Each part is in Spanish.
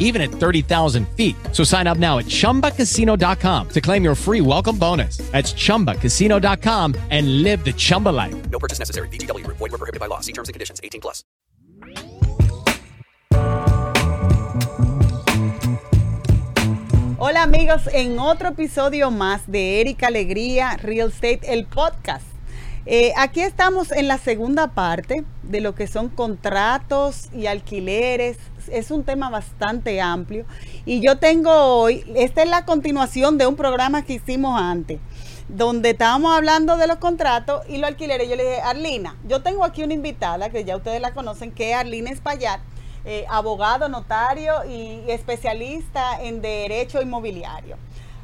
even at 30,000 feet. So sign up now at ChumbaCasino.com to claim your free welcome bonus. That's ChumbaCasino.com and live the Chumba life. No purchase necessary. VGW. Void were prohibited by law. See terms and conditions. 18 plus. Hola amigos, en otro episodio más de Erika Alegría Real Estate, el podcast. Eh, aquí estamos en la segunda parte de lo que son contratos y alquileres. Es un tema bastante amplio. Y yo tengo hoy, esta es la continuación de un programa que hicimos antes, donde estábamos hablando de los contratos y los alquileres. Yo le dije, Arlina, yo tengo aquí una invitada que ya ustedes la conocen, que es Arlina Espaillat, eh, abogado, notario y especialista en derecho inmobiliario.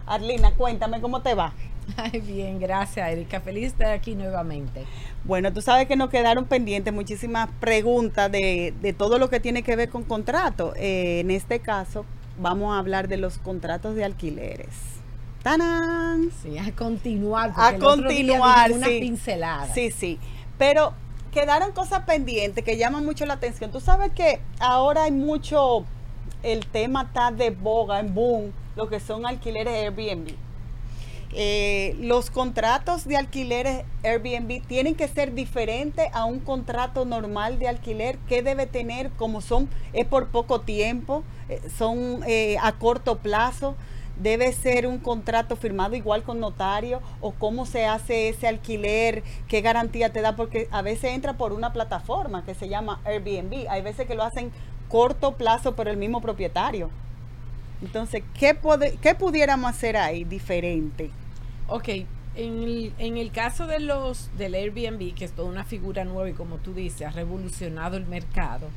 Arlina, cuéntame cómo te va. Ay, bien, gracias Erika. Feliz de estar aquí nuevamente. Bueno, tú sabes que nos quedaron pendientes muchísimas preguntas de, de todo lo que tiene que ver con contratos. Eh, en este caso, vamos a hablar de los contratos de alquileres. ¡Tanán! Sí, a continuar. A continuar, una sí. pincelada. Sí, sí. Pero quedaron cosas pendientes que llaman mucho la atención. Tú sabes que ahora hay mucho, el tema está de boga, en boom, lo que son alquileres Airbnb. Eh, los contratos de alquileres Airbnb tienen que ser diferentes a un contrato normal de alquiler. ¿Qué debe tener? Como son, es por poco tiempo, eh, son eh, a corto plazo. Debe ser un contrato firmado igual con notario o cómo se hace ese alquiler, qué garantía te da, porque a veces entra por una plataforma que se llama Airbnb. Hay veces que lo hacen corto plazo por el mismo propietario. Entonces, ¿qué, pode- qué pudiéramos hacer ahí diferente? Ok, en el, en el caso de los del Airbnb, que es toda una figura nueva y como tú dices, ha revolucionado el mercado,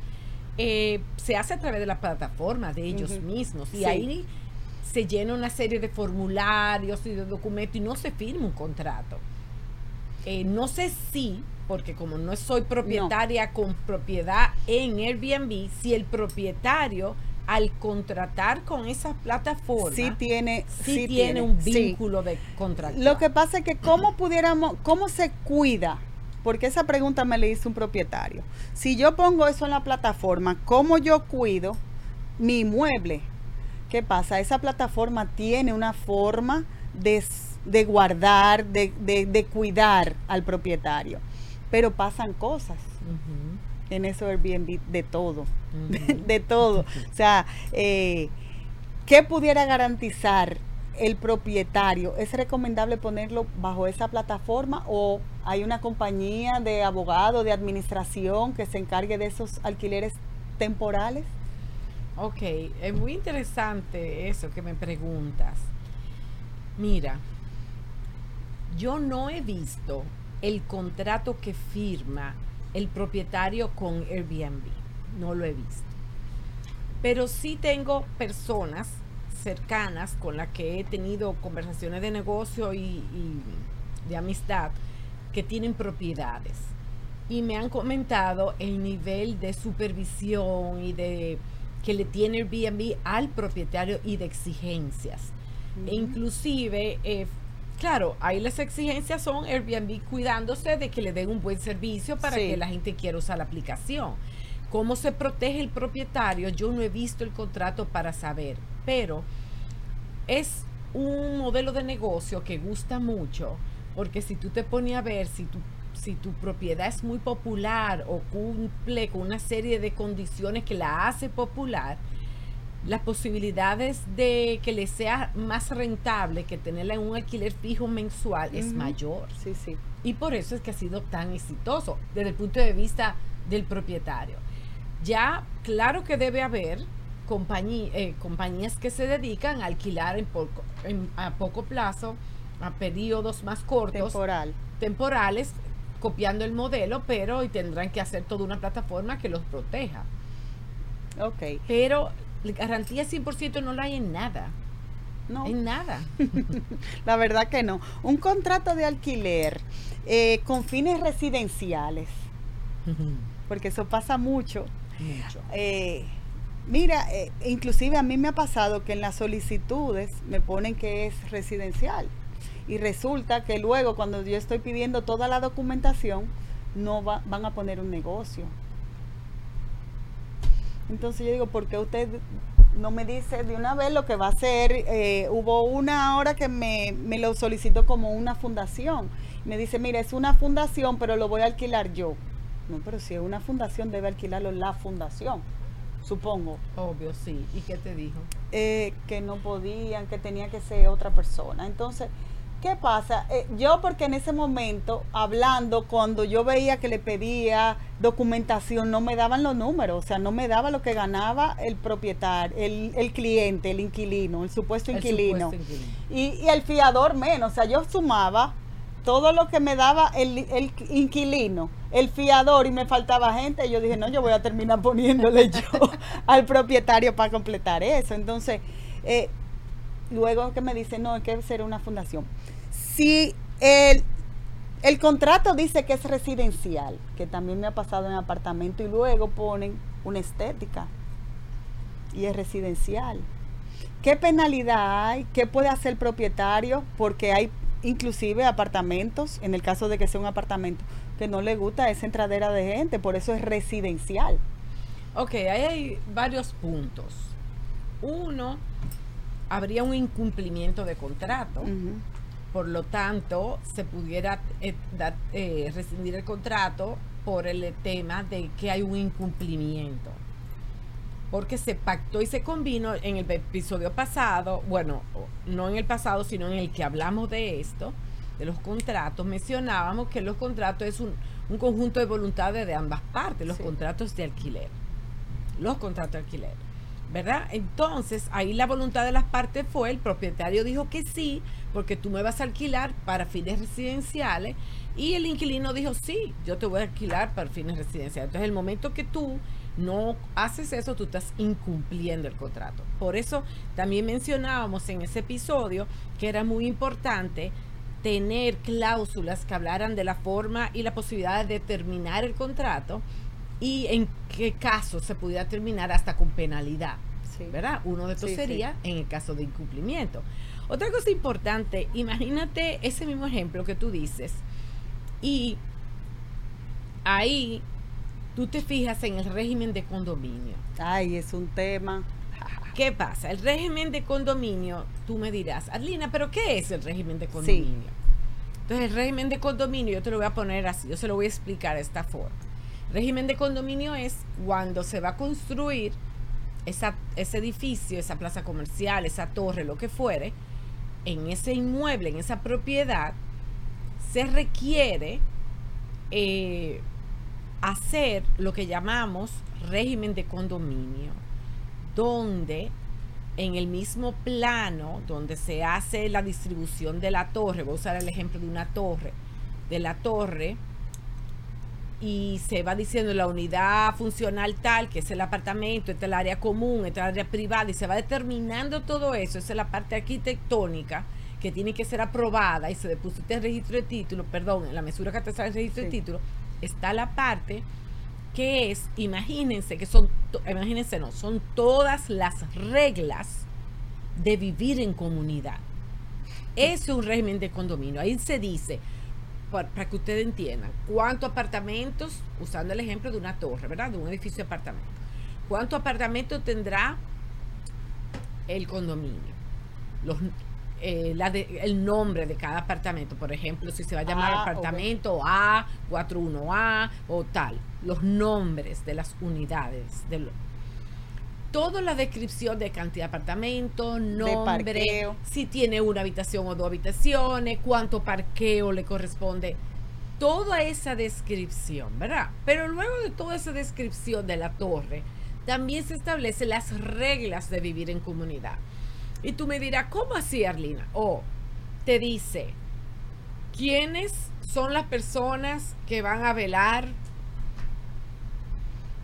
eh, se hace a través de la plataforma de ellos mismos. Y Sí. ahí se llena una serie de formularios y de documentos y no se firma un contrato. Eh, no sé si, porque como no soy propietaria con propiedad en Airbnb, si el propietario al contratar con esa plataforma Sí tiene, sí, sí tiene, un sí. vínculo de contrato. Lo que pasa es que cómo pudiéramos, cómo se cuida, porque esa pregunta me le hizo un propietario. Si yo pongo eso en la plataforma, ¿cómo yo cuido mi inmueble? ¿Qué pasa? Esa plataforma tiene una forma de, de guardar, de, de- de cuidar al propietario, pero pasan cosas en eso Airbnb de todo, de todo. O sea, eh, ¿qué pudiera garantizar el propietario? ¿Es recomendable ponerlo bajo esa plataforma o hay una compañía de abogado, de administración que se encargue de esos alquileres temporales? Ok, es muy interesante eso que me preguntas. Mira, yo no he visto el contrato que firma el propietario con Airbnb. No lo he visto. Pero sí tengo personas cercanas con las que he tenido conversaciones de negocio y, y de amistad que tienen propiedades. Y me han comentado el nivel de supervisión y de que le tiene Airbnb al propietario y de exigencias. E inclusive, eh, claro, ahí las exigencias son Airbnb cuidándose de que le den un buen servicio para Sí. que la gente quiera usar la aplicación. ¿Cómo se protege el propietario? Yo no he visto el contrato para saber, pero es un modelo de negocio que gusta mucho, porque si tú te pones a ver si tu, si tu propiedad es muy popular o cumple con una serie de condiciones que la hace popular, las posibilidades de que le sea más rentable que tenerla en un alquiler fijo mensual es mayor. Sí, sí. Y por eso es que ha sido tan exitoso desde el punto de vista del propietario. Ya, claro que debe haber eh, compañías que se dedican a alquilar en poco- en- a poco plazo, a periodos más cortos, Temporal. temporales, copiando el modelo, pero y tendrán que hacer toda una plataforma que los proteja. Ok. Pero garantía 100% no la hay en nada, No. en nada. La verdad que no. Un contrato de alquiler eh, con fines residenciales, porque eso pasa mucho. Mucho. Eh, mira, eh, inclusive a mí me ha pasado que en las solicitudes me ponen que es residencial y resulta que luego cuando yo estoy pidiendo toda la documentación no va- van a poner un negocio. Entonces yo digo, ¿por qué usted no me dice de una vez lo que va a hacer? Eh, hubo una hora que me, me lo solicitó como una fundación. Me dice, mira, es una fundación, pero lo voy a alquilar yo. No, pero si es una fundación, debe alquilarlo la fundación, supongo. Obvio, sí. ¿Y qué te dijo? Eh, que no podían, que tenía que ser otra persona. Entonces, ¿qué pasa? Eh, yo porque en ese momento, hablando, cuando yo veía que le pedía documentación, no me daban los números, o sea, no me daba lo que ganaba el propietario, el, el cliente, el inquilino, el supuesto El inquilino. supuesto inquilino. Y, y el fiador menos, o sea, yo sumaba todo lo que me daba el, el inquilino, el fiador y me faltaba gente, y yo dije, no, yo voy a terminar poniéndole yo al propietario para completar eso. Entonces, eh, luego que me dice, no, es que será una fundación. Si el, el contrato dice que es residencial, que también me ha pasado en apartamento, y luego ponen una estética y es residencial. ¿Qué penalidad hay? ¿Qué puede hacer el propietario? Porque hay inclusive apartamentos, en el caso de que sea un apartamento, que no le gusta esa entradera de gente, por eso es residencial. Ok, ahí hay varios puntos. Uno, habría un incumplimiento de contrato. Por lo tanto, se pudiera eh, eh, rescindir el contrato por el tema de que hay un incumplimiento. Porque se pactó y se combinó en el episodio pasado, bueno, no en el pasado, sino en el que hablamos de esto, de los contratos, mencionábamos que los contratos es un, un conjunto de voluntades de ambas partes, los Sí. contratos de alquiler. Los contratos de alquiler. ¿Verdad? Entonces, ahí la voluntad de las partes fue, el propietario dijo que sí, porque tú me vas a alquilar para fines residenciales, y el inquilino dijo, sí, yo te voy a alquilar para fines residenciales. Entonces, el momento que tú no haces eso, tú estás incumpliendo el contrato. Por eso también mencionábamos en ese episodio que era muy importante tener cláusulas que hablaran de la forma y la posibilidad de terminar el contrato y en qué caso se pudiera terminar hasta con penalidad. Sí. ¿Verdad? Uno de estos Sí, sí. sería en el caso de incumplimiento. Otra cosa importante, imagínate ese mismo ejemplo que tú dices y ahí tú te fijas en el régimen de condominio. Ay, es un tema. ¿Qué pasa? El régimen de condominio, tú me dirás, Adlina, ¿pero qué es el régimen de condominio? Entonces, el régimen de condominio, yo te lo voy a poner así, yo se lo voy a explicar de esta forma. Régimen de condominio es cuando se va a construir esa, ese edificio, esa plaza comercial, esa torre, lo que fuere, en ese inmueble, en esa propiedad, se requiere eh, hacer lo que llamamos régimen de condominio, donde en el mismo plano donde se hace la distribución de la torre, voy a usar el ejemplo de una torre, de la torre, y se va diciendo la unidad funcional tal, que es el apartamento, esta es el área común, esta es el área privada, y se va determinando todo eso, esa es la parte arquitectónica que tiene que ser aprobada y se deposita el registro de título, perdón, en la mesura que te sale el registro de título, está la parte que es, imagínense que son, imagínense no, son todas las reglas de vivir en comunidad. Eso es un régimen de condominio. Ahí se dice, para, que ustedes entiendan, cuántos apartamentos, usando el ejemplo de una torre, ¿verdad? De un edificio de apartamentos. ¿Cuántos apartamentos tendrá el condominio? Los, eh, la de- el nombre de cada apartamento, por ejemplo, si se va a llamar Ah, apartamento A, 41A o tal, los nombres de las unidades. De toda la descripción de cantidad de apartamentos, nombre, si tiene una habitación o dos habitaciones, cuánto parqueo le corresponde. toda esa descripción, ¿verdad? Pero luego de toda esa descripción de la torre, también se establecen las reglas de vivir en comunidad. Y tú me dirás, ¿cómo así, Arlina? O te dice, ¿quiénes son las personas que van a velar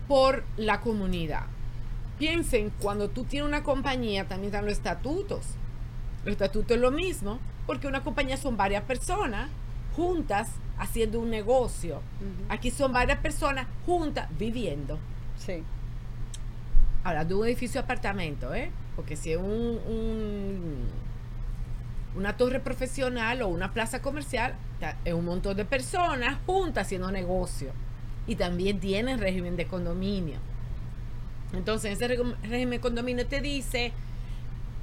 por la comunidad? Piensen, cuando tú tienes una compañía, también están los estatutos. Los estatutos es lo mismo, porque una compañía son varias personas juntas haciendo un negocio. Aquí son varias personas juntas viviendo. Sí. Ahora, de un edificio de apartamento, ¿eh? Porque si es un, un- una torre profesional o una plaza comercial, es un montón de personas juntas haciendo negocio. Y también tienen régimen de condominio. Entonces, ese régimen de condominio te dice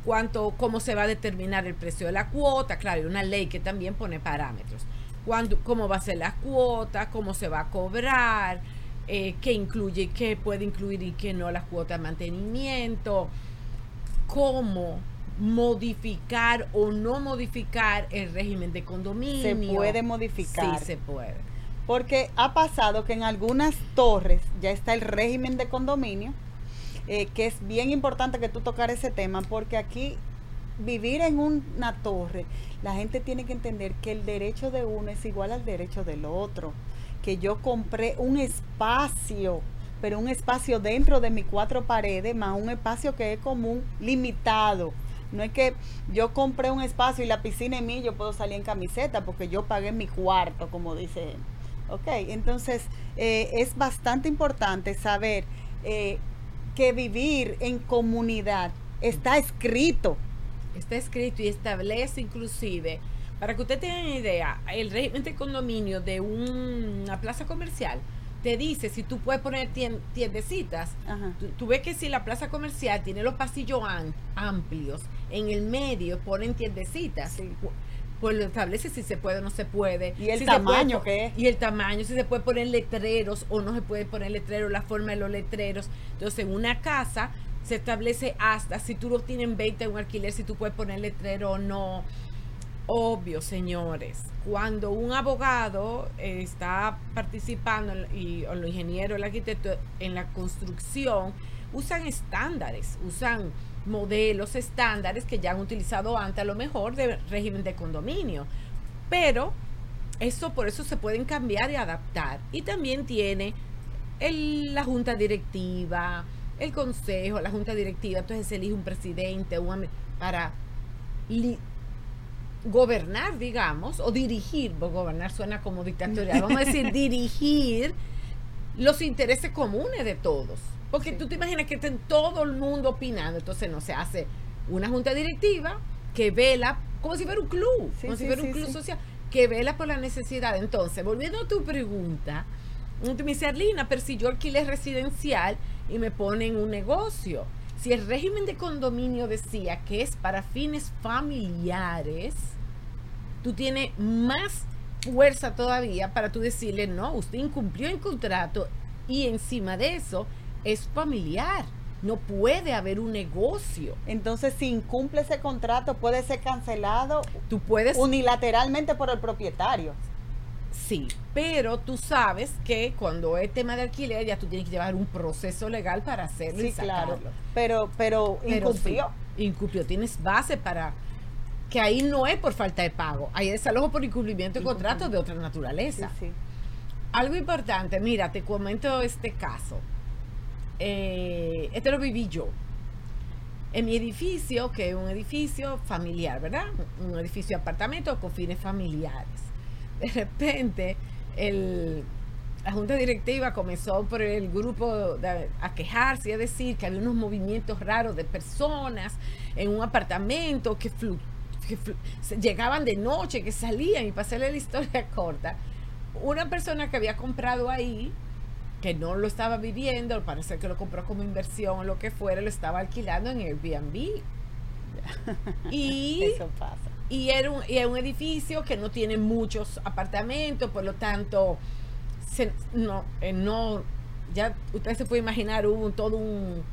cuánto, cómo se va a determinar el precio de la cuota. Claro, hay una ley que también pone parámetros. Cuándo, cómo va a ser la cuota, cómo se va a cobrar, eh, qué incluye, qué puede incluir y qué no la cuota de mantenimiento, cómo modificar o no modificar el régimen de condominio. Se puede modificar. Sí, se puede. Porque ha pasado que en algunas torres ya está el régimen de condominio, eh, que es bien importante que tú tocar ese tema, porque aquí vivir en una torre, la gente tiene que entender que el derecho de uno es igual al derecho del otro, que yo compré un espacio, pero un espacio dentro de mis cuatro paredes, más un espacio que es común, limitado. No es que yo compré un espacio y la piscina es mía, yo puedo salir en camiseta porque yo pagué mi cuarto, como dice él. Ok, entonces eh, es bastante importante saber eh, que vivir en comunidad está escrito. Está escrito y establece inclusive, para que usted tenga una idea, el régimen de condominio de un- una plaza comercial te dice si tú puedes poner tien- tiendecitas. Tú, tú ves que si la plaza comercial tiene los pasillos am- amplios, en el medio ponen tiendecitas. Sí. Pu- Pues lo establece si se puede o no se puede. Y el si puede tamaño po- que es. Y el tamaño, si se puede poner letreros o no se puede poner letreros, la forma de los letreros. Entonces, en una casa se establece hasta si tú lo tienes en venta en un alquiler, si tú puedes poner letrero o no. Obvio, señores, cuando un abogado eh, está participando y, o los ingenieros, el arquitecto en la construcción, usan estándares, usan modelos estándares que ya han utilizado antes a lo mejor de régimen de condominio. Pero eso por eso se pueden cambiar y adaptar. Y también tiene el- la junta directiva, el consejo, la junta directiva, entonces se elige un presidente un para li- gobernar, digamos, o dirigir, gobernar suena como dictatorial, vamos a decir, dirigir los intereses comunes de todos. Porque Sí. tú te imaginas que estén todo el mundo opinando, entonces no se hace una junta directiva que vela, como si fuera un club, Sí, como si fuera un club social, que vela por la necesidad. Entonces, volviendo a tu pregunta, tú me dice, Arlina, pero si yo alquilé residencial y me ponen un negocio, si el régimen de condominio decía que es para fines familiares, tú tienes más fuerza todavía para tú decirle, no, usted incumplió el contrato y encima de eso es familiar. No puede haber un negocio. Entonces, si incumple ese contrato, puede ser cancelado Tú puedes, unilateralmente por el propietario. sí, pero tú sabes que cuando es tema de alquiler ya tú tienes que llevar un proceso legal para hacerlo y Sí, claro. sacarlo. Pero, pero Pero incumplió. sí, incumplió. Tienes base para que ahí no es por falta de pago, ahí es desalojo por incumplimiento de contrato de otra Sí, naturaleza. sí. Algo importante, mira, te comento este caso. Eh, este lo viví yo. En mi edificio, que es un edificio familiar, ¿verdad? Un edificio de apartamentos con fines familiares. De repente, el, la junta directiva comenzó por el grupo a quejarse y a decir que había unos movimientos raros de personas en un apartamento que, flu- llegaban de noche, que salían, y hacerle la historia corta, una persona que había comprado ahí, que no lo estaba viviendo, parece que lo compró como inversión o lo que fuera, lo estaba alquilando en Airbnb. Y Eso pasa. y era un, y era un edificio que no tiene muchos apartamentos, por lo tanto, se- no, eh, no, ya usted se puede imaginar, hubo todo un,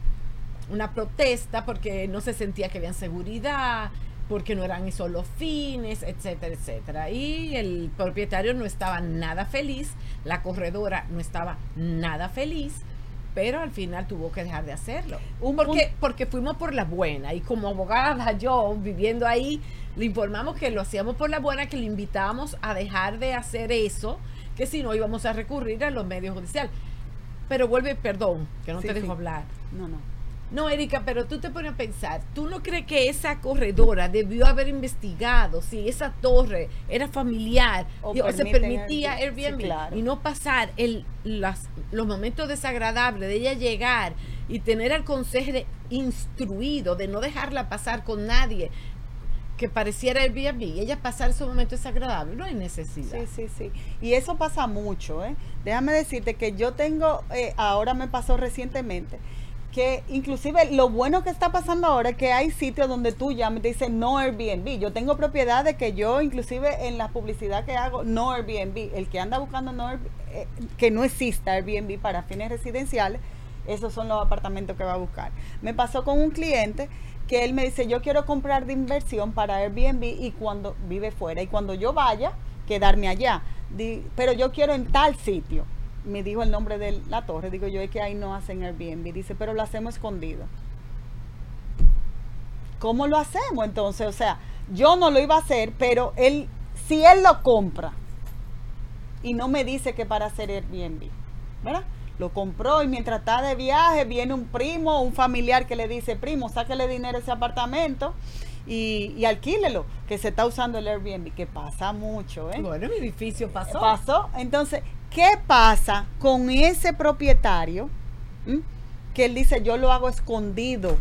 una protesta porque no se sentía que había seguridad, porque no eran esos los fines, etcétera, etcétera. Y el propietario no estaba nada feliz, la corredora no estaba nada feliz, pero al final tuvo que dejar de hacerlo. Un porque, porque fuimos por la buena y como abogada yo viviendo ahí, le informamos que lo hacíamos por la buena, que le invitábamos a dejar de hacer eso, que si no íbamos a recurrir a los medios judiciales. Pero vuelve, perdón, que no Sí, te dejo sí. hablar. No, no. No, Erika, pero tú te pones a pensar, ¿tú no crees que esa corredora debió haber investigado si esa torre era familiar O y- o se permitía Airbnb? Airbnb Sí, claro. y no pasar el, las- los momentos desagradables de ella llegar y tener al consejero instruido de no dejarla pasar con nadie que pareciera Airbnb y ella pasar esos momentos desagradables? No hay necesidad. Sí, sí, sí. Y eso pasa mucho, ¿eh? Déjame decirte que yo tengo, eh, ahora me pasó recientemente, que inclusive lo bueno que está pasando ahora es que hay sitios donde tú llamas y te dicen no Airbnb. Yo tengo propiedades que yo inclusive en la publicidad que hago, no Airbnb. El que anda buscando no Airb- eh, que no exista Airbnb para fines residenciales, esos son los apartamentos que va a buscar. Me pasó con un cliente que él me dice, yo quiero comprar de inversión para Airbnb y cuando vive fuera y cuando yo vaya, quedarme allá. Pero yo quiero en tal sitio. Me dijo el nombre de la torre. Digo yo, es que ahí no hacen Airbnb. Dice, pero lo hacemos escondido. ¿Cómo lo hacemos entonces? O sea, yo no lo iba a hacer, pero él, si él lo compra y no me dice que para hacer Airbnb, ¿verdad? Lo compró y mientras está de viaje viene un primo un familiar que le dice, primo, sáquele dinero a ese apartamento y, y alquílelo, que se está usando el Airbnb, que pasa mucho, ¿eh? Bueno, mi edificio pasó. pasó. Entonces, ¿qué pasa con ese propietario? Que él dice, yo lo hago escondido.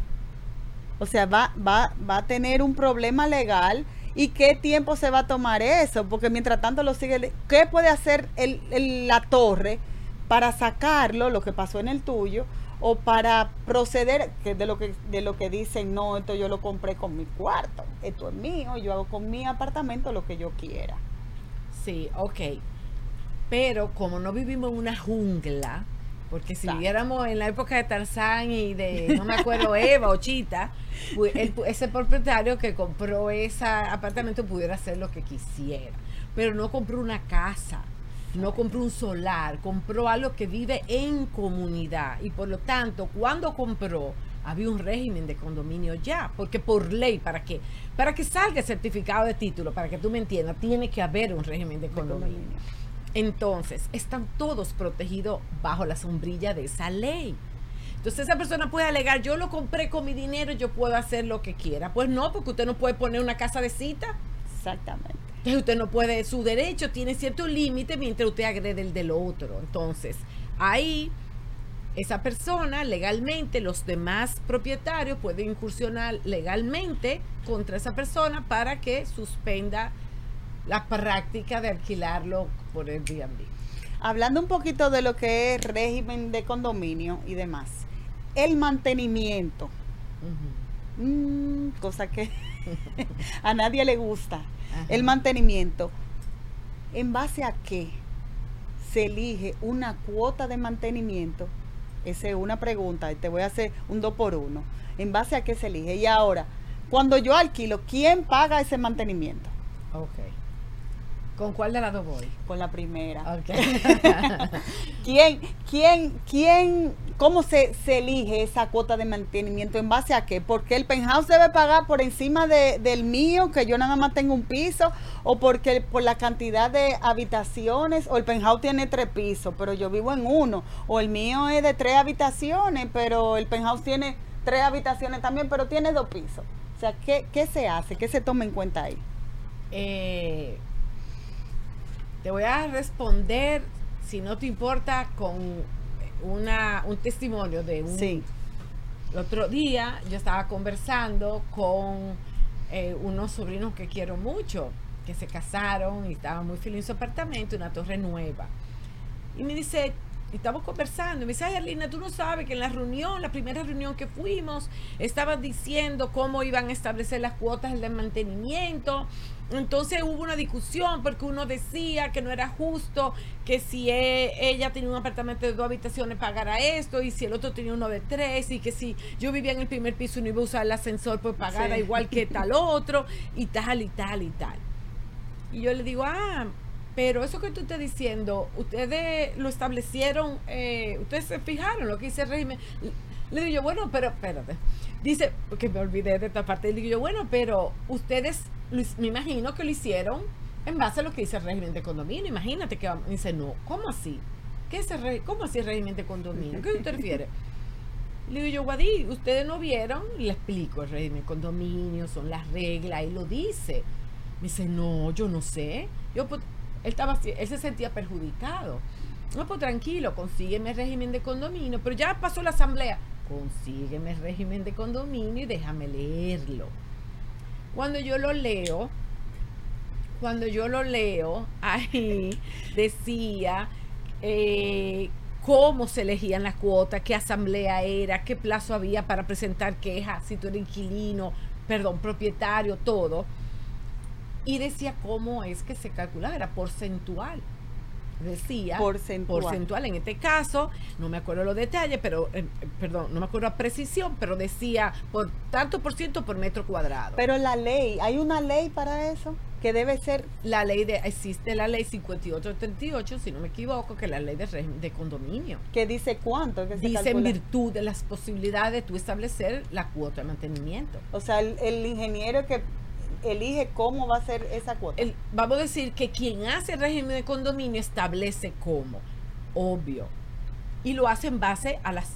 O sea, va, va, va a tener un problema legal. ¿Y qué tiempo se va a tomar eso? Porque mientras tanto lo sigue. ¿Qué puede hacer el- la torre para sacarlo, lo que pasó en el tuyo? O para proceder, que de lo que, de lo que dicen, no, esto yo lo compré con mi cuarto, esto es mío, yo hago con mi apartamento lo que yo quiera. Sí, ok. Pero como no vivimos en una jungla, porque si Exacto. viviéramos en la época de Tarzán y de, no me acuerdo, Eva o Chita, el- ese propietario que compró ese apartamento pudiera hacer lo que quisiera. Pero no compró una casa, no compró un solar, compró algo que vive en comunidad. Y por lo tanto, cuando compró, había un régimen de condominio ya, porque por ley, para que, para que salga el certificado de título, para que tú me entiendas, tiene que haber un régimen de condominio. Entonces, están todos protegidos bajo la sombrilla de esa ley. Entonces esa persona puede alegar, yo lo compré con mi dinero, yo puedo hacer lo que quiera. Pues no, porque usted no puede poner una casa de cita. Exactamente. Entonces usted no puede, su derecho tiene cierto límite mientras usted agrede el del otro. Entonces, ahí esa persona legalmente, los demás propietarios pueden incursionar legalmente contra esa persona para que suspenda la práctica de alquilarlo por Airbnb. Hablando un poquito de lo que es régimen de condominio y demás, el mantenimiento, mm, cosa que a nadie le gusta, Ajá. el mantenimiento, ¿en base a qué se elige una cuota de mantenimiento? Esa es una pregunta y te voy a hacer un dos por uno. ¿En base a qué se elige? Y ahora, cuando yo alquilo, ¿quién paga ese mantenimiento? ¿Con cuál de las dos voy? Con la primera. ¿Quién, quién, quién, cómo se, se elige esa cuota de mantenimiento? ¿En base a qué? Porque el penthouse debe pagar por encima de- del mío, que yo nada más tengo un piso, o porque por la cantidad de habitaciones, o el penthouse tiene tres pisos, pero yo vivo en uno, o el mío es de tres habitaciones, pero el penthouse tiene tres habitaciones también, pero tiene dos pisos. O sea, ¿qué, qué se hace? ¿Qué se toma en cuenta ahí? Eh, te voy a responder, si no te importa, con una, un testimonio de un... Sí. El otro día yo estaba conversando con eh, unos sobrinos que quiero mucho, que se casaron y estaban muy felices en su apartamento, una torre nueva. Y me dice, y estamos conversando. Y me dice, ay, Arlina, tú no sabes que en la reunión, la primera reunión que fuimos, estaban diciendo cómo iban a establecer las cuotas de mantenimiento. Entonces hubo una discusión porque uno decía que no era justo que si e- ella tenía un apartamento de dos habitaciones pagara esto y si el otro tenía uno de tres y que si yo vivía en el primer piso y no iba a usar el ascensor pues pagara Sí. igual que tal otro y tal y tal y tal. Y yo le digo, ah, pero eso que tú estás diciendo, ustedes lo establecieron, eh, ustedes se fijaron lo que dice el régimen. Le digo yo, bueno, pero espérate. Dice, porque me olvidé de esta parte. Le digo yo, bueno, pero ustedes, me imagino que lo hicieron en base a lo que dice el régimen de condominio. Imagínate que va- dice, no, ¿cómo así? ¿Qué es el ¿Cómo así el régimen de condominio? ¿Qué usted? Le digo yo, Guadí, ustedes no vieron, y le explico el régimen de condominio, son las reglas, y lo dice. Me dice, no, yo no sé. Yo, pues, él, estaba, él se sentía perjudicado. No, pues tranquilo, consígueme el régimen de condominio. Pero ya pasó la asamblea. Consígueme el régimen de condominio y déjame leerlo. Cuando yo lo leo, cuando yo lo leo, ahí decía eh, cómo se elegían las cuotas, qué asamblea era, qué plazo había para presentar quejas, si tú eres inquilino, perdón, propietario, todo. Y decía cómo es que se calculaba, era porcentual. Decía Porcentual. porcentual. En este caso, no me acuerdo los detalles, pero, eh, perdón, no me acuerdo a precisión, pero decía por tanto por ciento por metro cuadrado. Pero la ley, ¿hay una ley para eso? Que debe ser, la ley de existe la ley 5838 si no me equivoco que es la ley de régimen de condominio que dice cuánto. Que se dice en virtud de las posibilidades de tú establecer la cuota de mantenimiento O sea, el, el ingeniero que elige cómo va a ser esa cuota. El- vamos a decir que quien hace el régimen de condominio establece cómo obvio y lo hace en base a las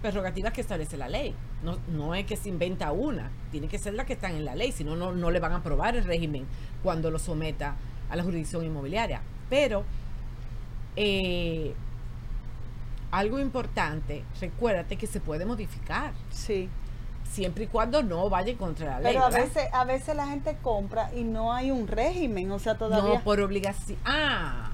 prerrogativas que establece la ley no, no es que se inventa una tiene que ser la que están en la ley si no no no le van a aprobar el régimen cuando lo someta a la jurisdicción inmobiliaria pero eh, algo importante, recuérdate que se puede modificar, sí. Siempre y cuando no vaya contra la ley. Pero a ¿verdad? veces, a veces la gente compra y no hay un régimen, o sea, todavía. No por obligación. Ah,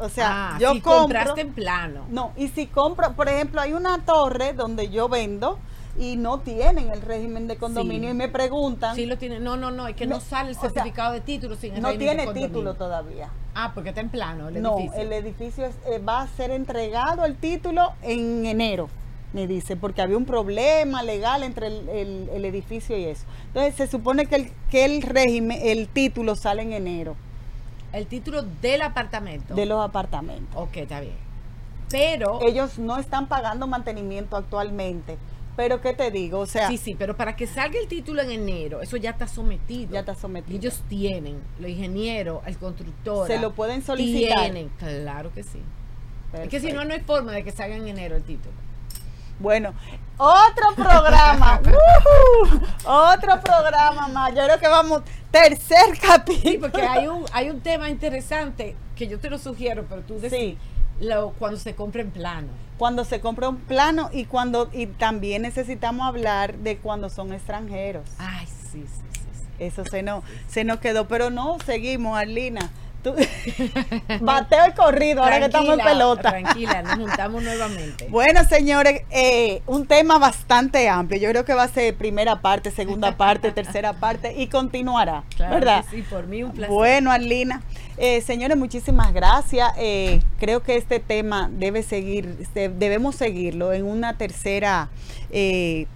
o sea, ah, yo si compro. compraste en plano. No, y si compro, por ejemplo, hay una torre donde yo vendo y no tienen el régimen de condominio Sí. y me preguntan, Sí lo tiene. No, no, no, es que Me- no sale el o sea, certificado de título sin el no régimen de tiene condominio. título todavía. Ah, porque está en plano el no, edificio. el edificio es- eh, va a ser entregado el título en enero, me dice, porque había un problema legal entre el, el- el edificio y eso. Entonces se supone que el, que el régimen, el título sale en enero El título del apartamento. de los apartamentos. Ok, está bien. Pero. Ellos no están pagando mantenimiento actualmente, pero ¿qué te digo? O sea, Sí, sí, pero para que salga el título en enero, eso ya está sometido. Ya está sometido. Ellos tienen, los ingenieros, el constructor. Se lo pueden solicitar. Tienen, claro que sí. Es que si no, perfecto. no hay forma de que salga en enero el título. Bueno, otro programa. ¡Ujú! Otro programa más. Yo creo que vamos, tercer capítulo. Sí, porque hay un, hay un tema interesante que yo te lo sugiero, pero tú decís, Sí. lo, cuando se compra en plano. Cuando se compra un plano y cuando y también necesitamos hablar de cuando son extranjeros. Ay, sí, sí, sí. sí. Eso se nos, se nos quedó, pero no, seguimos, Arlina. Tú- Bateo el corrido, ahora que estamos en pelota. Tranquila, nos juntamos nuevamente. Bueno, señores, eh, un tema bastante amplio. Yo creo que va a ser primera parte, segunda parte, tercera parte y continuará, Claro ¿verdad? sí, por mí un placer. Bueno, Arlina, eh, señores, muchísimas gracias. Eh, creo que este tema debe seguir, se- debemos seguirlo en una tercera, en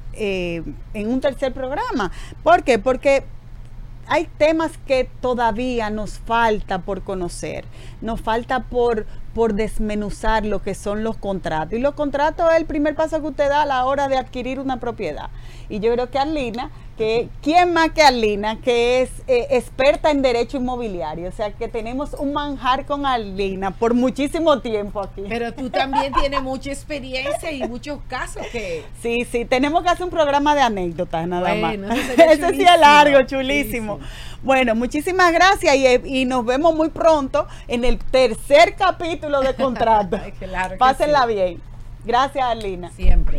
un tercer programa. ¿Por qué? Porque hay temas que todavía nos falta por conocer, nos falta por, por desmenuzar lo que son los contratos. Y los contratos es el primer paso que usted da a la hora de adquirir una propiedad. Y yo creo que Arlina, que ¿quién más que Arlina, que es eh, experta en derecho inmobiliario? O sea, que tenemos un manjar con Arlina por muchísimo tiempo aquí. Pero tú también tienes mucha experiencia y muchos casos que... Sí, sí, tenemos que hacer un programa de anécdotas nada Bueno, más. Ese sí es largo, chulísimo. chulísimo. Bueno, muchísimas gracias y, eh, y nos vemos muy pronto en el tercer capítulo de contrato. Claro Pásenla sí. bien. Gracias, Arlina. Siempre.